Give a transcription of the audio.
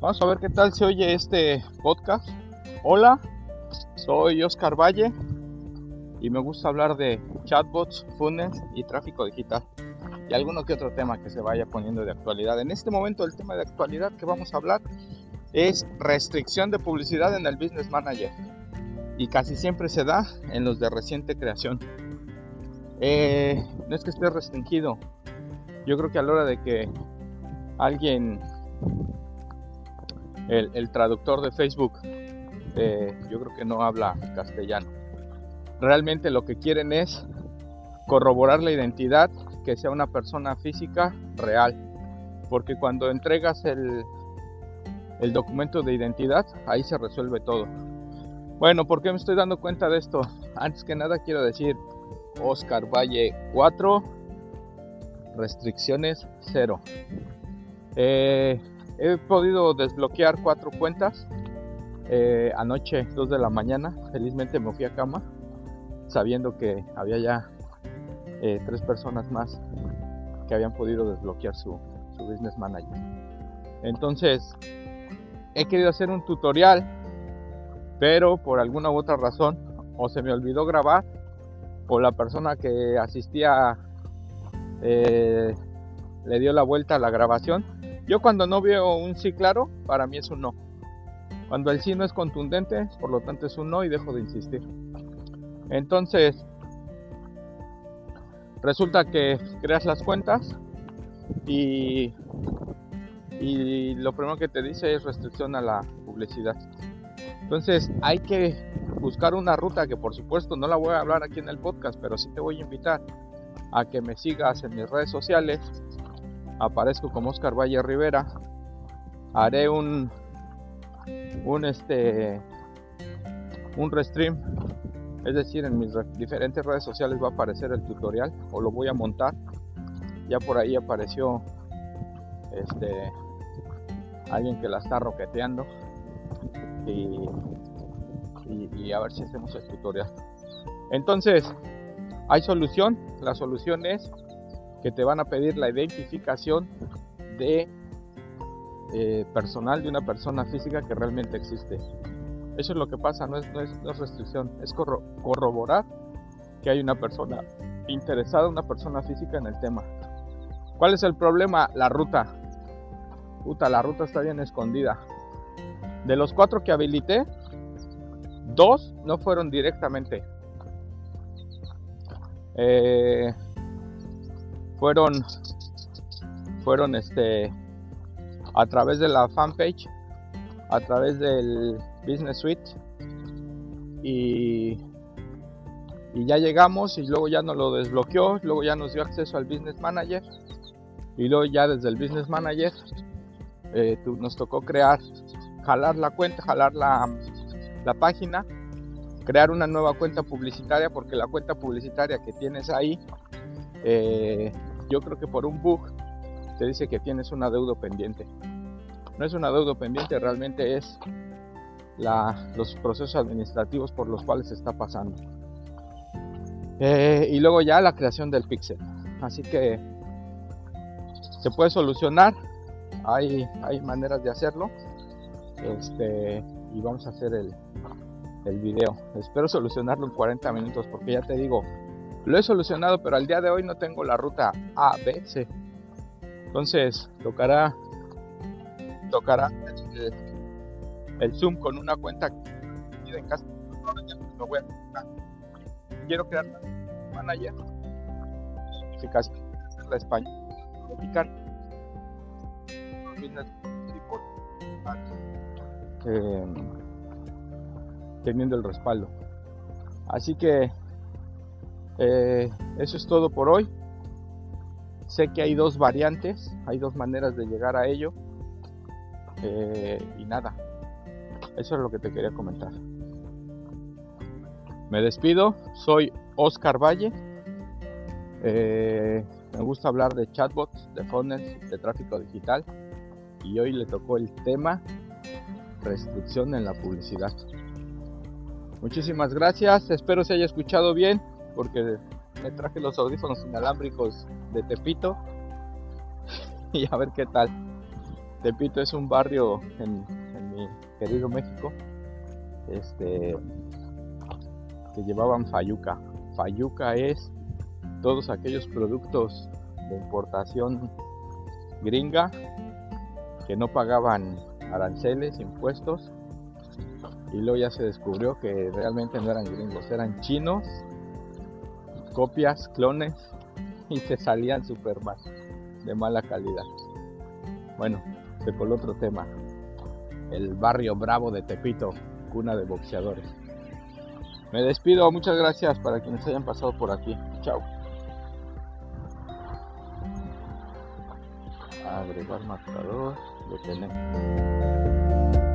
Vamos a ver qué tal se oye este podcast. Hola, soy Oscar Valle y me gusta hablar de chatbots, funnels y tráfico digital y alguno que otro tema que se vaya poniendo de actualidad. En este momento el tema de actualidad que vamos a hablar es restricción de publicidad en el Business Manager y casi siempre se da en los de reciente creación. Eh, no es que esté restringido, yo creo que a la hora de que alguien el, traductor de Facebook, eh, yo creo que no habla castellano. Realmente lo que quieren es corroborar la identidad, que sea una persona física real. Porque cuando entregas el, el documento de identidad, ahí se resuelve todo. Bueno, ¿por qué me estoy dando cuenta de esto? Antes que nada quiero decir, Oscar Valle 4, restricciones 0. Eh, He podido desbloquear cuatro cuentas. Eh, anoche, 2 de la mañana, felizmente me fui a cama sabiendo que había ya eh, tres personas más que habían podido desbloquear su, su business manager. Entonces, he querido hacer un tutorial, pero por alguna u otra razón, o se me olvidó grabar, o la persona que asistía eh, le dio la vuelta a la grabación yo cuando no veo un sí claro, para mí es un no. Cuando el sí no es contundente, por lo tanto es un no y dejo de insistir. Entonces, resulta que creas las cuentas y, lo primero que te dice es restricción a la publicidad. Entonces hay que buscar una ruta que por supuesto no la voy a hablar aquí en el podcast, pero sí te voy a invitar a que me sigas en mis redes sociales aparezco como Oscar Valle Rivera. Haré un un este un restream, es decir, en mis diferentes redes sociales va a aparecer el tutorial o lo voy a montar. Ya por ahí apareció este alguien que la está roqueteando y, y a ver si hacemos el tutorial. Entonces, hay solución. La solución es que te van a pedir la identificación de eh, personal de una persona física que realmente existe. Eso es lo que pasa, no es, no es, restricción, es corroborar que hay una persona interesada, una persona física en el tema. ¿Cuál es el problema? La ruta. Puta, la ruta está bien escondida. De los cuatro que habilité, dos no fueron directamente. Eh, fueron fueron este a través de la fanpage a través del business suite y, y ya llegamos y luego ya nos lo desbloqueó luego ya nos dio acceso al business manager y luego ya desde el business manager eh, nos tocó crear jalar la cuenta jalar la, la página crear una nueva cuenta publicitaria porque la cuenta publicitaria que tienes ahí eh, yo creo que por un bug te dice que tienes una deuda pendiente. No es una deuda pendiente, realmente es los procesos administrativos por los cuales se está pasando. Eh, y luego ya la creación del pixel. Así que se puede solucionar. Hay, hay maneras de hacerlo. Este, y vamos a hacer el, el video. Espero solucionarlo en 40 minutos porque ya te digo, lo he solucionado, pero al día de hoy no tengo la ruta A, B, C. Entonces, tocará tocará el, Zoom con una cuenta en casa. voy a Quiero crear un manager. Eficacia la España. Eh, teniendo el respaldo. Así que eh, eso es todo por hoy. Sé que hay dos variantes, hay dos maneras de llegar a ello. Eh, y nada, eso es lo que te quería comentar. Me despido, soy Oscar Valle. Eh, me gusta hablar de chatbots, de funnels, de tráfico digital. Y hoy le tocó el tema restricción en la publicidad. Muchísimas gracias, espero se haya escuchado bien porque me traje los audífonos inalámbricos de Tepito y a ver qué tal. Tepito es un barrio en, mi querido México este, que llevaban Fayuca. Fayuca es todos aquellos productos de importación gringa que no pagaban aranceles, impuestos. Y luego ya se descubrió que realmente no eran gringos, eran chinos, copias, clones, y se salían super mal, de mala calidad. Bueno, se coló otro tema. El barrio bravo de Tepito, cuna de boxeadores. Me despido, muchas gracias para quienes hayan pasado por aquí. Chao. Agregar marcador, detener.